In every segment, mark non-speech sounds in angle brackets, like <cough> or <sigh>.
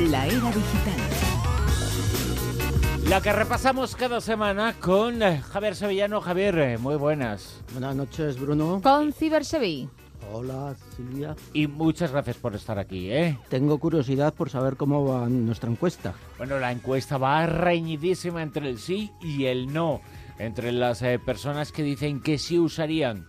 La era digital. La que repasamos cada semana con eh, Javier Sevillano. Javier, eh, muy buenas. Buenas noches, Bruno. Con Cibersevi. Hola, Silvia. Y muchas gracias por estar aquí, ¿eh? Tengo curiosidad por saber cómo va nuestra encuesta. Bueno, la encuesta va reñidísima entre el sí y el no. Entre las eh, personas que dicen que sí usarían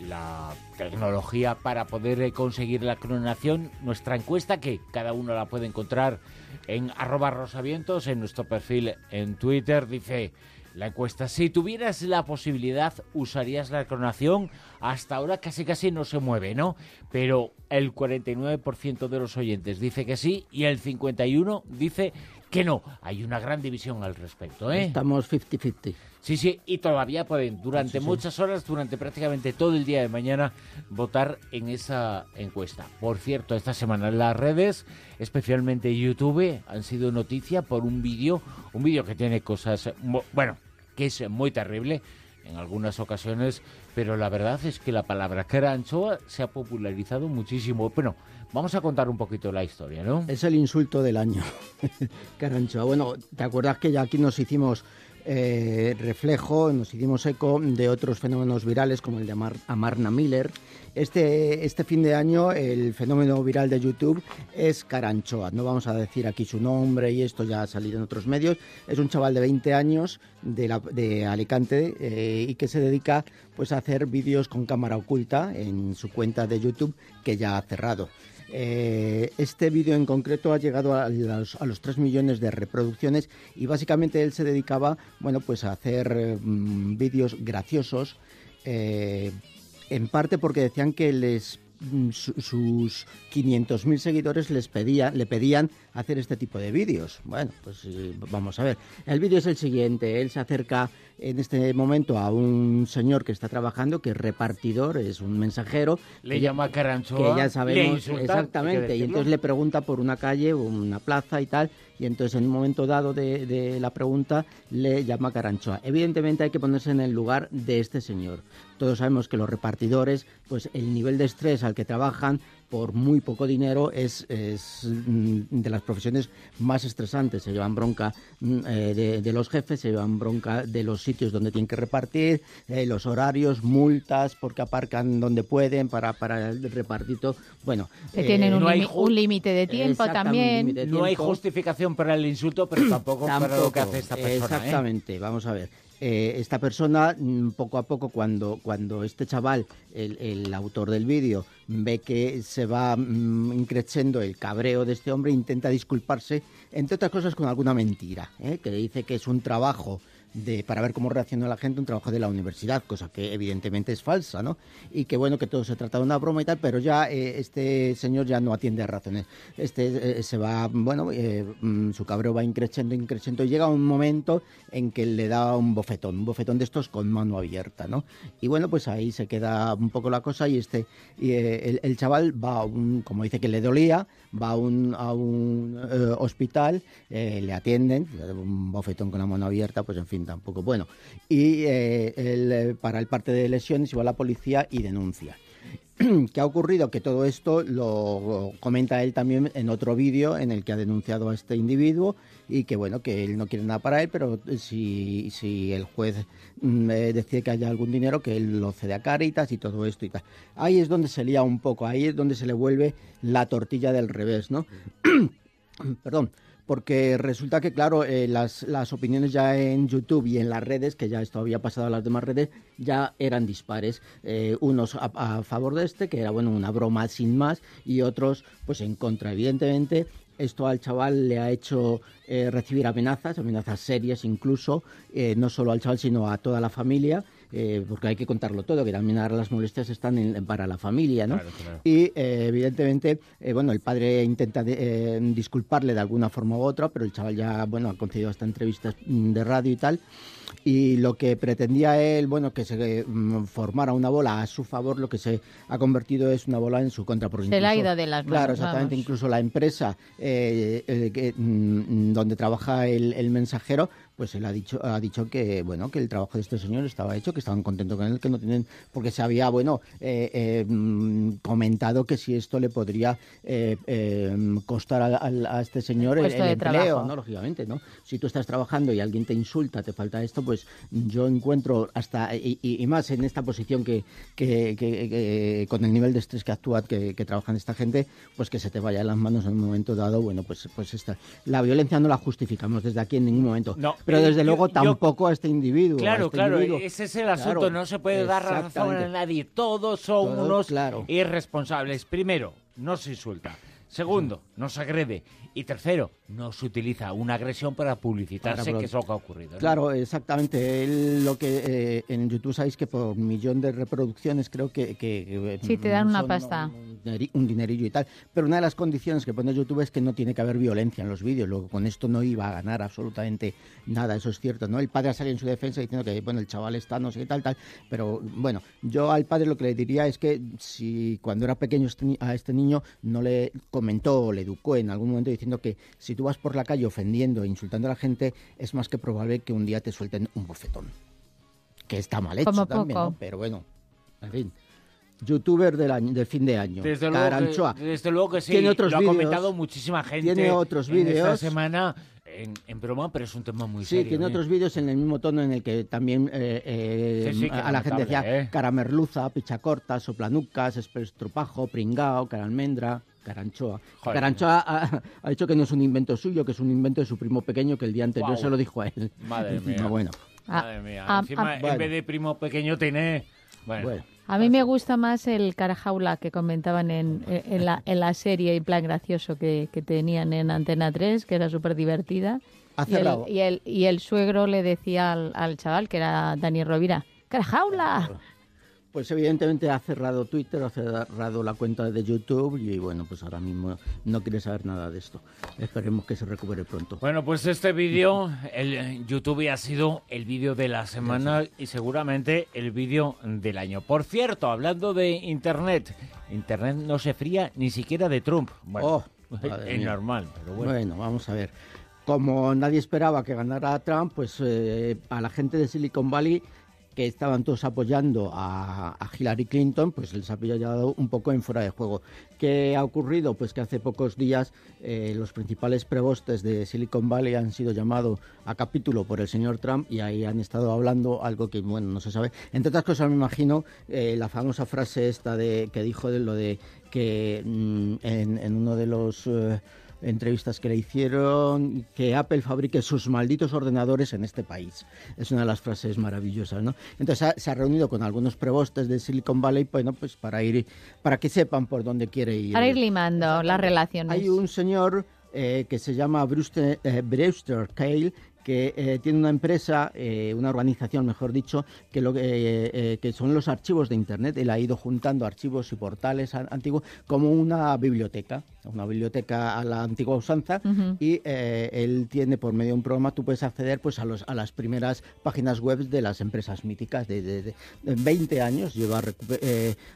la tecnología para poder eh, conseguir la clonación. Nuestra encuesta, que cada uno la puede encontrar en arroba rosavientos, en nuestro perfil en Twitter, dice la encuesta, si tuvieras la posibilidad, ¿usarías la clonación? Hasta ahora casi casi no se mueve, ¿no? Pero el 49% de los oyentes dice que sí y el 51% dice que no. Hay una gran división al respecto, ¿eh? Estamos 50-50. Sí, sí, y todavía pueden durante Sí, sí. muchas horas, durante prácticamente todo el día de mañana, votar en esa encuesta. Por cierto, esta semana las redes, especialmente YouTube, han sido noticia por un vídeo, un vídeo que tiene cosas, bueno, que es muy terrible en algunas ocasiones, pero la verdad es que la palabra caranchoa se ha popularizado muchísimo. Bueno, vamos a contar un poquito la historia, ¿no? Es el insulto del año. <laughs> Caranchoa. Bueno, ¿te acuerdas que ya aquí nos hicimos eh, reflejo, nos hicimos eco de otros fenómenos virales como el de Amar- Amarna Miller? Este, este fin de año el fenómeno viral de YouTube es Caranchoa. No vamos a decir aquí su nombre y esto ya ha salido en otros medios. Es un chaval de 20 años de Alicante eh, y que se dedica pues, a hacer vídeos con cámara oculta en su cuenta de YouTube que ya ha cerrado. Eh, este vídeo en concreto ha llegado a los, a los 3 millones de reproducciones y básicamente él se dedicaba bueno, pues a hacer mm, vídeos graciosos, eh, en parte porque decían que les sus 500.000 seguidores les pedían, le pedían hacer este tipo de vídeos. Bueno, pues eh, vamos a ver. El vídeo es el siguiente. Él se acerca en este momento a un señor que está trabajando, que es repartidor, es un mensajero. Le que llama que caranchoa. ya le sabemos insulta, que exactamente y entonces le pregunta por una calle o una plaza y tal y entonces en un momento dado de, de la pregunta le llama Caranchoa. Evidentemente hay que ponerse en el lugar de este señor. Todos sabemos que los repartidores, pues el nivel de estrés al que trabajan por muy poco dinero es, es, mm, de las profesiones más estresantes. Se llevan bronca mm, eh, de, de los jefes, se llevan bronca de los sitios donde tienen que repartir, eh, los horarios, multas porque aparcan donde pueden para, para el repartito. Bueno, Que eh, tienen un, no hay un límite de tiempo también. No hay justificación para el insulto, pero tampoco, para lo que hace esta persona. ¿eh? Exactamente, vamos a ver. Eh, esta persona, mm, poco a poco, cuando, cuando este chaval, el, el autor del vídeo, ve que se va mm, increciendo el cabreo de este hombre, intenta disculparse, entre otras cosas, con alguna mentira, ¿eh? que dice que es un trabajo de, para ver cómo reacciona la gente, un trabajo de la universidad, cosa que evidentemente es falsa, ¿no? Y que bueno, que todo se trata de una broma y tal, pero ya eh, este señor ya no atiende a razones. Este eh, se va, bueno, eh, mm, su cabreo va increciendo, increciendo, y llega un momento en que le da un bofetón, un bofetón de estos con mano abierta, ¿no? Y bueno, pues ahí se queda un poco la cosa y este, y, eh, el, el chaval va a un, como dice que le dolía, va a un, a un eh, hospital, eh, le atienden, un bofetón con la mano abierta, pues en fin, tampoco bueno. Y eh, él, eh, para el parte de lesiones va la policía y denuncia. <clears throat> ¿Qué ha ocurrido? Que todo esto lo comenta él también en otro vídeo en el que ha denunciado a este individuo y que bueno, que él no quiere nada para él, pero si, si el juez mm, eh, decide que haya algún dinero, que él lo cede a Caritas y todo esto y tal. Ahí es donde se lía un poco, ahí es donde se le vuelve la tortilla del revés, ¿no? <clears throat> Perdón porque resulta que, claro, eh, las, las opiniones ya en YouTube y en las redes, que ya esto había pasado a las demás redes, ya eran dispares. Eh, unos a, favor de este, que era, bueno, una broma sin más, y otros, pues en contra. Evidentemente, esto al chaval le ha hecho eh, recibir amenazas, amenazas serias incluso, eh, no solo al chaval, sino a toda la familia. Eh, porque hay que contarlo todo, que también ahora las molestias están en- para la familia, ¿no? Claro, claro. Y eh, evidentemente, eh, bueno, el padre intenta de- eh, disculparle de alguna forma u otra, pero el chaval ya, bueno, ha concedido hasta entrevistas mm, de radio y tal. Y lo que pretendía él, bueno, que se mm, formara una bola a su favor, lo que se ha convertido es una bola en su contra. Porque Se le ha incluso- ido de las Claro, manos, exactamente. vamos. Incluso la empresa eh, eh, que, mm, donde trabaja el, el mensajero, pues él ha dicho, ha dicho que, bueno, que el trabajo de este señor estaba hecho, que estaban contentos con él, que no tienen, porque se había, bueno, eh, eh, mm, comentado que si esto le podría eh, eh, costar a, a- a este señor el, el de empleo, trabajo. ¿no? Lógicamente, ¿no? Si tú estás trabajando y alguien te insulta, te falta esto, pues yo encuentro hasta, y, y- más en esta posición que, que- que- que- con el nivel de estrés que actúa, que, que trabajan esta gente, pues que se te vaya de las manos en un momento dado, bueno, pues, pues esta, la violencia no la justificamos desde aquí en ningún momento. No, pero eh, desde luego yo- tampoco a este individuo. Claro, este claro, individuo. ese es el asunto, Claro, no se puede dar razón a nadie, todos son Todos, unos claro. irresponsables. Primero, no se insulta. Segundo, no se agrede. Y tercero, no se utiliza una agresión para publicitarse, Para que es lo que ha ocurrido. ¿no? Claro, exactamente. Él, lo que eh, en YouTube sabéis que por millón de reproducciones creo que, que- que, Sí, te dan una pasta. Un, dineri- un dinerillo y tal. Pero una de las condiciones que pone YouTube es que no tiene que haber violencia en los vídeos. Luego con esto no iba a ganar absolutamente nada. Eso es cierto, ¿no? El padre sale en su defensa diciendo que bueno el chaval está no sé qué tal tal. Pero bueno, yo al padre lo que le diría es que si cuando era pequeño este ni- a este niño no le comentó o le educó en algún momento diciendo que si tú vas por la calle ofendiendo e insultando a la gente, es más que probable que un día te suelten un bofetón. Que está mal hecho Como también, poco. ¿no? Pero bueno, en fin. Youtuber del, año, del fin de año. Desde luego, Caranchoa. que, desde luego que sí, Tiene otros lo ha vídeos. comentado muchísima gente Tiene otros en esta vídeos. semana en, en broma, pero es un tema muy Sí, serio. tiene ¿eh? otros vídeos en el mismo tono en el que también eh, eh, Sí, sí, que a la gente decía ¿eh? caramerluza, pichacorta, soplanucas, estropajo, pringao, caralmendra, caranchoa. Joder. Caranchoa ha, ha dicho que no es un invento suyo, que es un invento de su primo pequeño que el día anterior Guau. se lo dijo a él. Madre <laughs> mía. No, bueno, Ah, Madre mía, ah, encima ah, en bueno. vez de primo pequeño tiene... Bueno, bueno. A mí me gusta más el carajaula que comentaban en, en, la, en la serie, en plan gracioso que, que tenían en Antena 3, que era súper divertida. Y el, y, el, y el suegro le decía al, al chaval, que era Dani Rovira, ¡carajaula! Pues evidentemente ha cerrado Twitter, ha cerrado la cuenta de YouTube y bueno, pues ahora mismo no quiere saber nada de esto. Esperemos que se recupere pronto. Bueno, pues este vídeo, el eh, YouTube ha sido el vídeo de la semana y seguramente el vídeo del año. Por cierto, hablando de Internet, Internet no se fría ni siquiera de Trump. Bueno, Oh, <laughs> es mía. normal, pero bueno. Bueno, vamos a ver. Como nadie esperaba que ganara Trump, pues eh, a la gente de Silicon Valley que estaban todos apoyando a, Hillary Clinton, pues les ha pillado un poco en fuera de juego. ¿Qué ha ocurrido? Pues que hace pocos días eh, los principales prebostes de Silicon Valley han sido llamados a capítulo por el señor Trump y ahí han estado hablando algo que, bueno, no se sabe. Entre otras cosas, me imagino eh, la famosa frase esta de que dijo de lo de que mm, en, en uno de los... eh, entrevistas que le hicieron, que Apple fabrique sus malditos ordenadores en este país. Es una de las frases maravillosas, ¿no? Entonces ha- se ha reunido con algunos prebostes de Silicon Valley, bueno, pues para ir, para que sepan por dónde quiere ir. Para ir limando las relaciones. Hay un señor eh, que se llama Brewster, eh, Brewster Cale que eh, tiene una empresa, eh, una organización, mejor dicho, que, lo, eh, que son los archivos de Internet. Él ha ido juntando archivos y portales an- antiguos como una biblioteca, una biblioteca a la antigua usanza. Y él tiene, por medio de un programa, tú puedes acceder pues, a, los, a las primeras páginas web de las empresas míticas. De, de- de- de 20 años lleva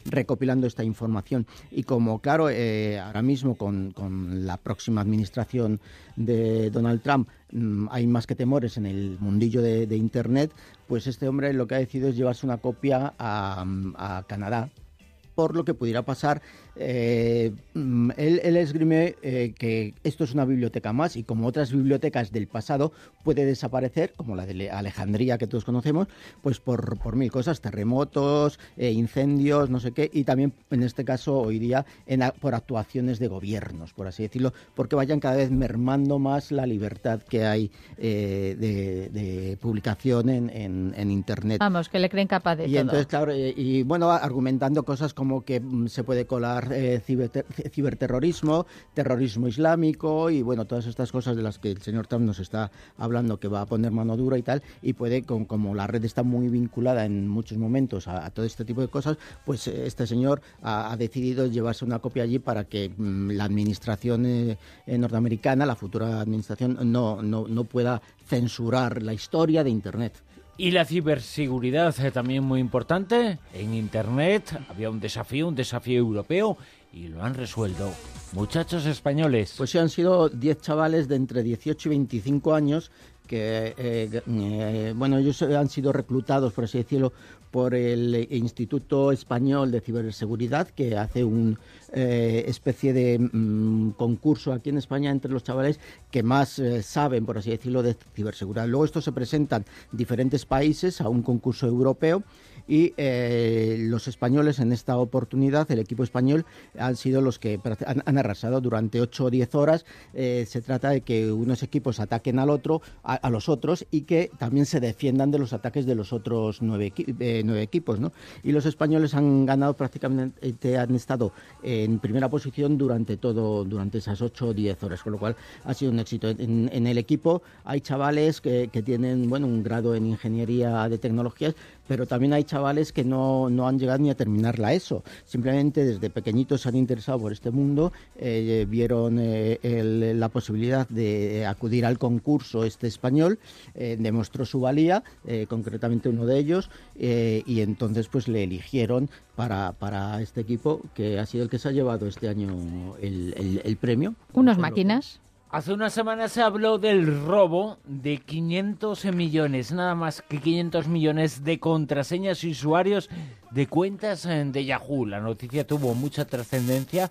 recopilando esta información. Y como, claro, ahora mismo con, con la próxima administración de Donald Trump mm, hay más que temores en el mundillo de, Internet, pues este hombre lo que ha decidido es llevarse una copia a, a Canadá por lo que pudiera pasar. Eh, mm, él, él esgrime eh, que esto es una biblioteca más y como otras bibliotecas del pasado puede desaparecer, como la de Le- Alejandría que todos conocemos, pues por, por mil cosas, terremotos, eh, incendios, no sé qué, y también en este caso hoy día en por actuaciones de gobiernos, por así decirlo, porque vayan cada vez mermando más la libertad que hay eh, de, de publicación en, en- en Internet. Vamos, que le creen capaz de Y todo. entonces, claro, y bueno, argumentando cosas como que mm, se puede colar eh, ciberter- ciberterrorismo, terrorismo islámico y bueno, todas estas cosas de las que el señor Trump nos está hablando que va a poner mano dura y tal, y puede, con, como la red está muy vinculada en muchos momentos a, todo este tipo de cosas, pues eh, este señor ha, decidido llevarse una copia allí para que mm, la administración eh, norteamericana, la futura administración, no, no, no pueda censurar la historia de Internet. Y la ciberseguridad eh, también muy importante. En Internet había un desafío, un desafío europeo. y lo han resuelto muchachos españoles. Pues sí, han sido 10 chavales de entre 18 y 25 años que, eh, eh, bueno, ellos han sido reclutados, por así decirlo, por el Instituto Español de Ciberseguridad, que hace una eh, especie de mm, concurso aquí en España entre los chavales que más saben, por así decirlo, de ciberseguridad. Luego estos se presentan diferentes países a un concurso europeo y los españoles en esta oportunidad, el equipo español, han sido los que han, arrasado durante 8 o 10 horas. se trata de que unos equipos ataquen al otro, a, los otros y que también se defiendan de los ataques de los otros nueve, eh, nueve equipos. ¿no? Y los españoles han ganado prácticamente, han estado en primera posición durante todo, durante esas ocho o diez horas, con lo cual ha sido un éxito. En, el equipo hay chavales que, que, tienen bueno, un grado en ingeniería de tecnologías, pero también hay chavales que no, no han llegado ni a terminar la ESO. Simplemente desde pequeñitos se han interesado por este mundo, eh, vieron eh, la posibilidad de acudir al concurso este español, eh, demostró su valía, concretamente uno de ellos, y entonces pues le eligieron para, para este equipo que ha sido el que se ha llevado este año el, el premio. ¿Unas máquinas? Hace una semana se habló del robo de 500 millones, nada más que 500 millones de contraseñas y usuarios de cuentas de Yahoo. La noticia tuvo mucha trascendencia,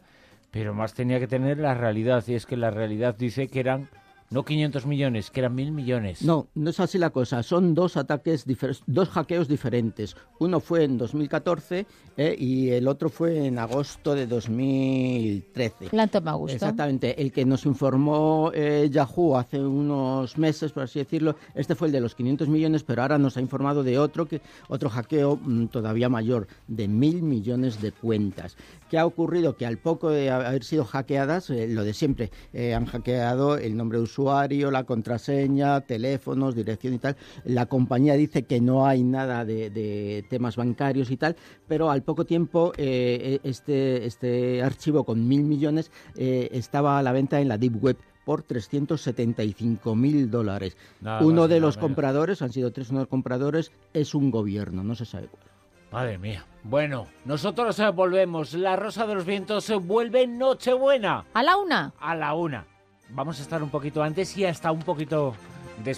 pero más tenía que tener la realidad, y es que la realidad dice que eran no 500 millones, que eran mil millones. No, no es así la cosa. Son dos ataques, dos hackeos diferentes. Uno fue en 2014 eh, y el otro fue en agosto de 2013. La toma gusto. Exactamente. El que nos informó eh, Yahoo hace unos meses, por así decirlo, este fue el de los 500 millones, pero ahora nos ha informado de otro, que, otro hackeo mm, todavía mayor, de mil millones de cuentas. ¿Qué ha ocurrido? Que al poco de haber sido hackeadas, eh, lo de siempre, han hackeado el nombre de usuario usuario, la contraseña, teléfonos, dirección y tal. La compañía dice que no hay nada de, temas bancarios y tal, pero al poco tiempo eh, este, este archivo con mil millones eh, estaba a la venta en la Deep Web por 375 mil dólares. uno de los compradores, han sido tres uno de los compradores, es un gobierno, no se sabe cuál. Madre mía. Bueno, nosotros eh, volvemos. La Rosa de los Vientos se vuelve Nochebuena. A la una. A la una vamos a estar un poquito antes y hasta un poquito después.